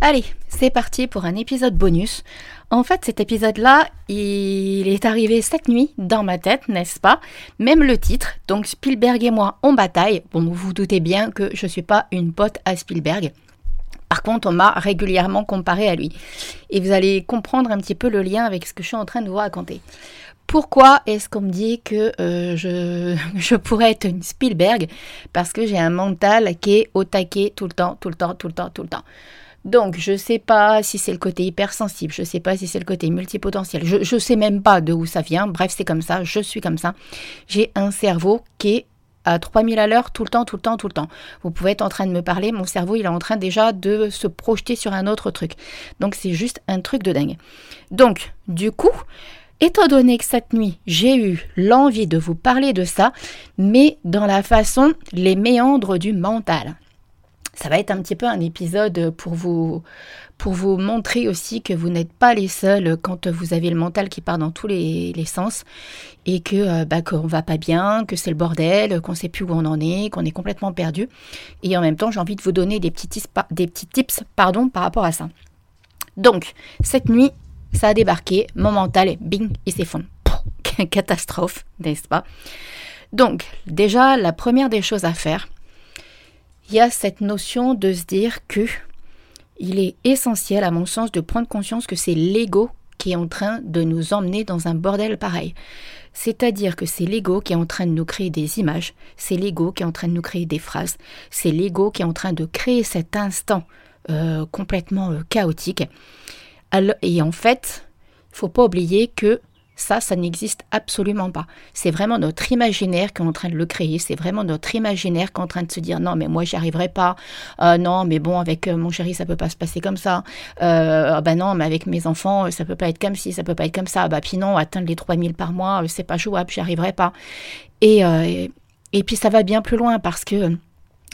Allez, c'est parti pour un épisode bonus. En fait, cet épisode-là, il est arrivé cette nuit dans ma tête, n'est-ce pas? Même le titre, donc Spielberg et moi en bataille. Bon, vous vous doutez bien que je ne suis pas une pote à Spielberg. Par contre, on m'a régulièrement comparé à lui. Et vous allez comprendre un petit peu le lien avec ce que je suis en train de vous raconter. Pourquoi est-ce qu'on me dit que euh, je, je, pourrais être une Spielberg? Parce que j'ai un mental qui est au taquet tout le temps, tout le temps, tout le temps, tout le temps. Donc, je ne sais pas si c'est le côté hypersensible, je ne sais pas si c'est le côté multipotentiel, je ne sais même pas de où ça vient. Bref, c'est comme ça, je suis comme ça. J'ai un cerveau qui est à 3000 à l'heure tout le temps, tout le temps, tout le temps. Vous pouvez être en train de me parler, mon cerveau, il est en train déjà de se projeter sur un autre truc. Donc, c'est juste un truc de dingue. Donc, du coup, Étant donné que cette nuit, j'ai eu l'envie de vous parler de ça, mais dans la façon, les méandres du mental ça va être un petit peu un épisode pour vous, pour vous montrer aussi que vous n'êtes pas les seuls quand vous avez le mental qui part dans tous les, sens et que euh, bah, qu'on va pas bien, que c'est le bordel, qu'on sait plus où on en est, qu'on est complètement perdu. Et en même temps, j'ai envie de vous donner des petits tips, des petits tips pardon, par rapport à ça. Donc, cette nuit, ça a débarqué, mon mental, bing, il s'effondre. Catastrophe, n'est-ce pas? Donc, déjà, la première des choses à faire, il y a cette notion de se dire que il est essentiel, à mon sens, de prendre conscience que c'est l'ego qui est en train de nous emmener dans un bordel pareil. C'est-à-dire que c'est l'ego qui est en train de nous créer des images, c'est l'ego qui est en train de nous créer des phrases, c'est l'ego qui est en train de créer cet instant euh, complètement euh, chaotique. et en fait, il faut pas oublier que ça, ça n'existe absolument pas. C'est vraiment notre imaginaire qui est en train de le créer. C'est vraiment notre imaginaire qui est en train de se dire non, mais moi, j'y arriverai pas. Euh, non, mais bon, avec euh, mon chéri, ça peut pas se passer comme ça. Euh, ben non, mais avec mes enfants, ça peut pas être comme ci, ça peut pas être comme ça. Bah, puis non, atteindre les 3000 par mois, c'est pas jouable, j'y arriverai pas. Et, et puis, ça va bien plus loin parce que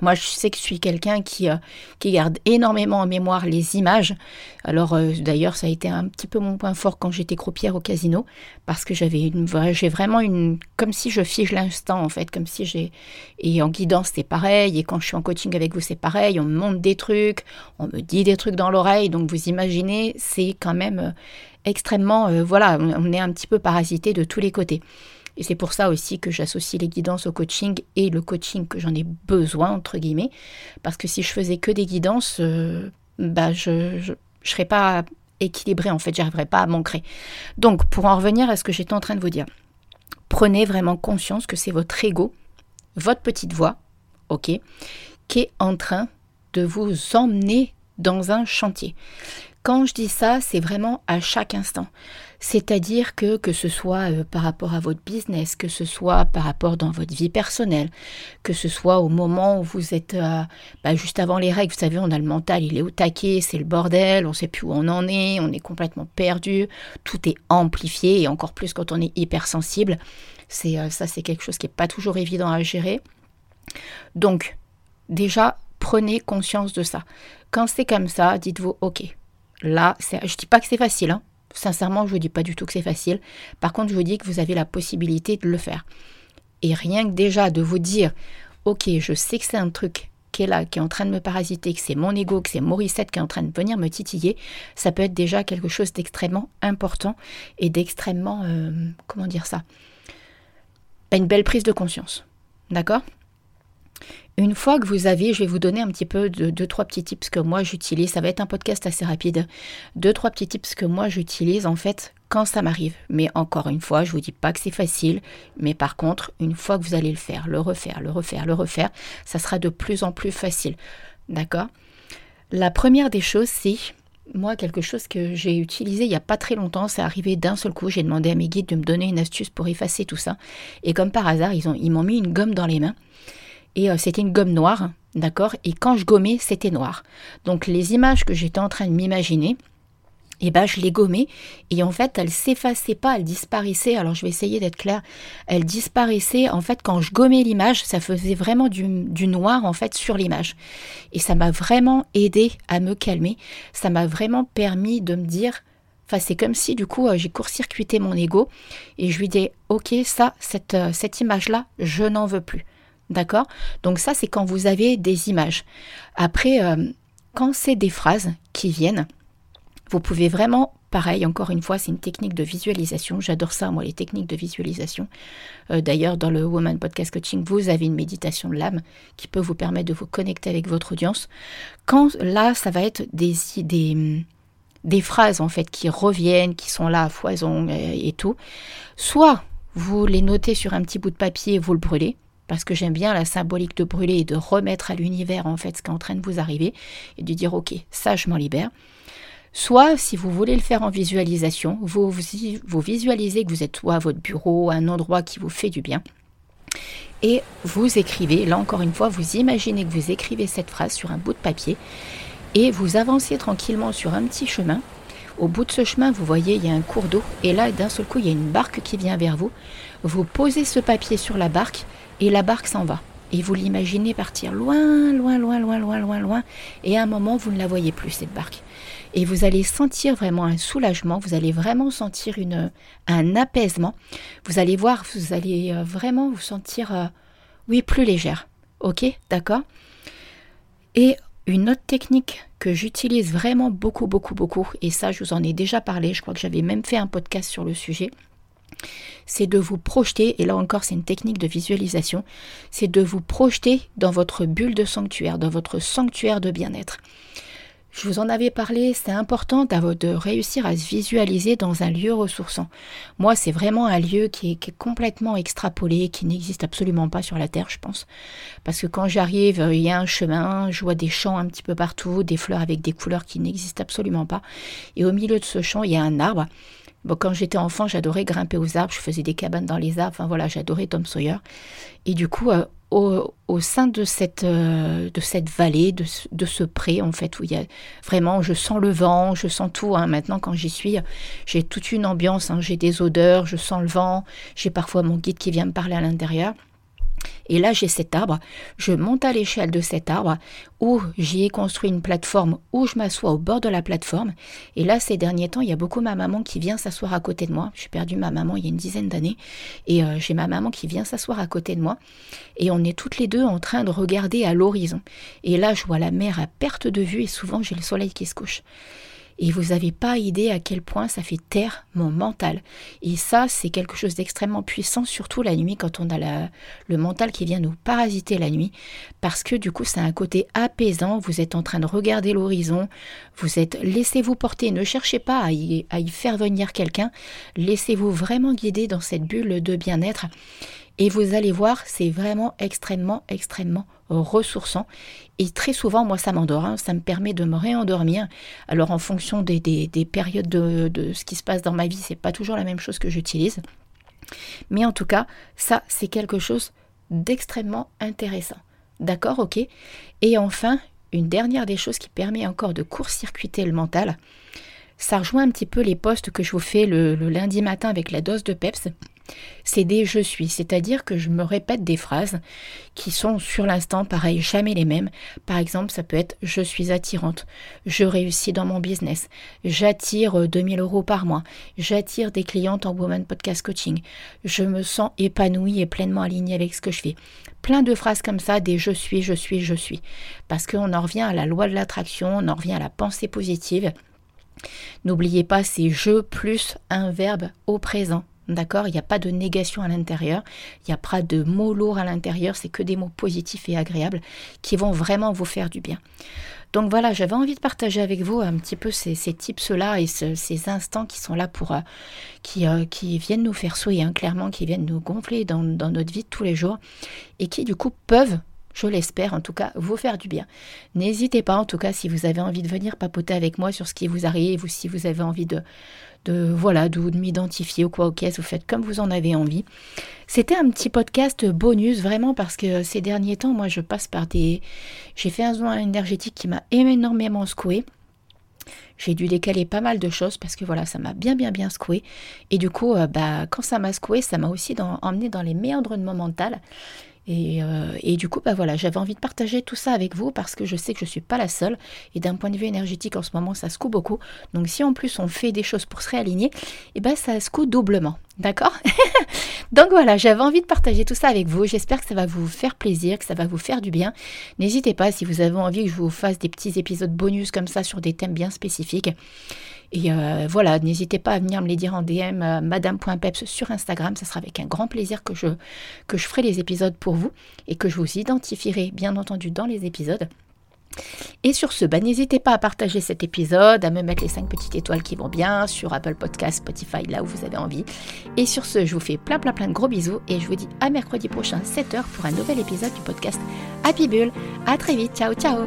moi, je sais que je suis quelqu'un qui, euh, qui garde énormément en mémoire les images. Alors, euh, d'ailleurs, ça a été un petit peu mon point fort quand j'étais croupière au casino, parce que j'avais une, j'ai vraiment une, comme si je fige l'instant, en fait, comme si j'ai, et en guidance, c'est pareil, et quand je suis en coaching avec vous, c'est pareil, on me montre des trucs, on me dit des trucs dans l'oreille, donc vous imaginez, c'est quand même euh, extrêmement, voilà, on est un petit peu parasité de tous les côtés. Et c'est pour ça aussi que j'associe les guidances au coaching et le coaching que j'en ai besoin, entre guillemets. Parce que si je faisais que des guidances, euh, bah je ne serais pas équilibrée, en fait, j'arriverais pas à m'ancrer. Donc, pour en revenir à ce que j'étais en train de vous dire, prenez vraiment conscience que c'est votre ego, votre petite voix, ok, qui est en train de vous emmener dans un chantier. Quand je dis ça, c'est vraiment à chaque instant. C'est-à-dire que que ce soit euh, par rapport à votre business, que ce soit par rapport dans votre vie personnelle, que ce soit au moment où vous êtes euh, bah, juste avant les règles, vous savez, on a le mental, il est au taquet, c'est le bordel, on ne sait plus où on en est, on est complètement perdu, tout est amplifié et encore plus quand on est hypersensible. C'est euh, ça, c'est quelque chose qui n'est pas toujours évident à gérer. Donc, déjà, prenez conscience de ça. Quand c'est comme ça, dites-vous, ok, là, je dis pas que c'est facile, hein. Sincèrement, je ne vous dis pas du tout que c'est facile. Par contre, je vous dis que vous avez la possibilité de le faire. Et rien que déjà de vous dire, ok, je sais que c'est un truc qui est là, qui est en train de me parasiter, que c'est mon ego, que c'est Morissette qui est en train de venir me titiller, ça peut être déjà quelque chose d'extrêmement important et d'extrêmement, euh, comment dire ça, une belle prise de conscience. D'accord? Une fois que vous avez, je vais vous donner un petit peu de deux, trois petits tips que moi j'utilise. Ça va être un podcast assez rapide. Deux, trois petits tips que moi j'utilise en fait quand ça m'arrive. Mais encore une fois, je vous dis pas que c'est facile. Mais par contre, une fois que vous allez le faire, le refaire, le refaire, le refaire, ça sera de plus en plus facile. D'accord? La première des choses, c'est moi, quelque chose que j'ai utilisé il n'y a pas très longtemps, c'est arrivé d'un seul coup. J'ai demandé à mes guides de me donner une astuce pour effacer tout ça. Et comme par hasard, ils m'ont mis une gomme dans les mains et euh, c'était une gomme noire, d'accord? Et quand je gommais, c'était noir. Donc les images que j'étais en train de m'imaginer, et eh ben, je les gommais et en fait, elles s'effaçaient pas, elles disparaissaient. Alors, je vais essayer d'être claire. Elles disparaissaient. En fait, quand je gommais l'image, ça faisait vraiment du, noir, en fait, sur l'image. Et ça m'a vraiment aidé à me calmer. Ça m'a vraiment permis de me dire, Enfin, c'est comme si du coup euh, j'ai court-circuité mon ego et je lui dis ok ça cette, euh, cette image là je n'en veux plus D'accord? Donc ça, c'est quand vous avez des images. Après, euh, quand c'est des phrases qui viennent. Vous pouvez vraiment, pareil, encore une fois, c'est une technique de visualisation. J'adore ça, moi, les techniques de visualisation. Euh, d'ailleurs, dans le Woman Podcast Coaching, vous avez une méditation de l'âme qui peut vous permettre de vous connecter avec votre audience. Quand là, ça va être des, phrases, en fait, qui reviennent, qui sont là à foison et, et tout. Soit vous les notez sur un petit bout de papier et vous le brûlez parce que j'aime bien la symbolique de brûler et de remettre à l'univers en fait ce qui est en train de vous arriver et de dire ok ça je m'en libère Soit, si vous voulez le faire en visualisation, vous, visualisez que vous êtes soit à votre bureau, un endroit qui vous fait du bien, et vous écrivez, là encore une fois, vous imaginez que vous écrivez cette phrase sur un bout de papier, et vous avancez tranquillement sur un petit chemin. Au bout de ce chemin, vous voyez, il y a un cours d'eau, et là, d'un seul coup, il y a une barque qui vient vers vous. Vous posez ce papier sur la barque, et la barque s'en va. Et vous l'imaginez partir loin, loin, loin, loin, loin, loin, loin, et à un moment, vous ne la voyez plus, cette barque et vous allez sentir vraiment un soulagement, vous allez vraiment sentir une, un apaisement. Vous allez voir, vous allez euh, vraiment vous sentir, euh, oui, plus légère. Ok, d'accord? Et une autre technique que j'utilise vraiment beaucoup, beaucoup, beaucoup, et ça, je vous en ai déjà parlé, je crois que j'avais même fait un podcast sur le sujet, c'est de vous projeter, et là encore c'est une technique de visualisation, c'est de vous projeter dans votre bulle de sanctuaire, dans votre sanctuaire de bien-être. Je vous en avais parlé, c'est important de réussir à se visualiser dans un lieu ressourçant. Moi, c'est vraiment un lieu qui est, complètement extrapolé, qui n'existe absolument pas sur la Terre, je pense. Parce que quand j'arrive, il y a un chemin, je vois des champs un petit peu partout, des fleurs avec des couleurs qui n'existent absolument pas. Et au milieu de ce champ, il y a un arbre. Bon, quand j'étais enfant, j'adorais grimper aux arbres, je faisais des cabanes dans les arbres, enfin voilà, j'adorais Tom Sawyer. Et du coup, euh, au, sein de cette, euh, de cette vallée, de, de, ce pré, en fait, où il y a vraiment, je sens le vent, je sens tout. Hein. Maintenant, quand j'y suis, j'ai toute une ambiance, hein. j'ai des odeurs, je sens le vent, j'ai parfois mon guide qui vient me parler à l'intérieur. Et là, j'ai cet arbre. Je monte à l'échelle de cet arbre où j'y ai construit une plateforme où je m'assois au bord de la plateforme. Et là, ces derniers temps, il y a beaucoup ma maman qui vient s'asseoir à côté de moi. J'ai perdu ma maman il y a une dizaine d'années. Et euh, j'ai ma maman qui vient s'asseoir à côté de moi. Et on est toutes les deux en train de regarder à l'horizon. Et là, je vois la mer à perte de vue et souvent, j'ai le soleil qui se couche. Et vous n'avez pas idée à quel point ça fait taire mon mental. Et ça, c'est quelque chose d'extrêmement puissant, surtout la nuit, quand on a le mental qui vient nous parasiter la nuit. Parce que du coup, c'est un côté apaisant. Vous êtes en train de regarder l'horizon. Vous êtes, laissez-vous porter. Ne cherchez pas à y, à y faire venir quelqu'un. Laissez-vous vraiment guider dans cette bulle de bien-être. Et vous allez voir, c'est vraiment extrêmement, extrêmement ressourçant. Et très souvent, moi, ça m'endort. Hein. Ça me permet de me réendormir. Alors, en fonction des, périodes de, ce qui se passe dans ma vie, c'est pas toujours la même chose que j'utilise. Mais en tout cas, ça, c'est quelque chose d'extrêmement intéressant. D'accord, ok? Et enfin, une dernière des choses qui permet encore de court-circuiter le mental, ça rejoint un petit peu les postes que je vous fais le, lundi matin avec la dose de PEPS. C'est des je suis, c'est-à-dire que je me répète des phrases qui sont sur l'instant pareil, jamais les mêmes. Par exemple, ça peut être je suis attirante, je réussis dans mon business, j'attire 2000 euros par mois, j'attire des clientes en Woman Podcast Coaching, je me sens épanouie et pleinement alignée avec ce que je fais. Plein de phrases comme ça, des je suis, je suis, je suis. Parce qu'on en revient à la loi de l'attraction, on en revient à la pensée positive. N'oubliez pas, c'est je plus un verbe au présent. D'accord Il n'y a pas de négation à l'intérieur, il n'y a pas de mots lourds à l'intérieur, c'est que des mots positifs et agréables qui vont vraiment vous faire du bien. Donc voilà, j'avais envie de partager avec vous un petit peu ces, tips-là et ces instants qui sont là pour. Euh, qui, euh, qui, viennent nous faire sourire, hein, clairement, qui viennent nous gonfler dans, dans notre vie de tous les jours et qui, du coup, peuvent je l'espère en tout cas, vous faire du bien. N'hésitez pas en tout cas si vous avez envie de venir papoter avec moi sur ce qui vous arrive ou si vous avez envie de, de voilà, de, m'identifier ou quoi caisse, vous faites comme vous en avez envie. C'était un petit podcast bonus vraiment parce que ces derniers temps, moi je passe par des... J'ai fait un soin énergétique qui m'a énormément secoué. J'ai dû décaler pas mal de choses parce que voilà, ça m'a bien bien bien secoué. Et du coup, euh, bah, quand ça m'a secoué, ça m'a aussi emmené dans les méandres de mon mental. Euh, et, du coup, bah voilà, j'avais envie de partager tout ça avec vous parce que je sais que je ne suis pas la seule. Et d'un point de vue énergétique, en ce moment, ça secoue beaucoup. Donc si en plus on fait des choses pour se réaligner, et eh ben ça secoue doublement. D'accord? Donc voilà, j'avais envie de partager tout ça avec vous. J'espère que ça va vous faire plaisir, que ça va vous faire du bien. N'hésitez pas si vous avez envie que je vous fasse des petits épisodes bonus comme ça sur des thèmes bien spécifiques. Et euh, voilà, n'hésitez pas à venir me les dire en DM euh, madame.peps sur Instagram. Ce sera avec un grand plaisir que je, que je ferai les épisodes pour vous et que je vous identifierai bien entendu dans les épisodes. Et sur ce, bah, n'hésitez pas à partager cet épisode, à me mettre les 5 petites étoiles qui vont bien sur Apple Podcast, Spotify, là où vous avez envie. Et sur ce, je vous fais plein plein plein de gros bisous et je vous dis à mercredi prochain 7h pour un nouvel épisode du podcast Happy Bull. À très vite, ciao ciao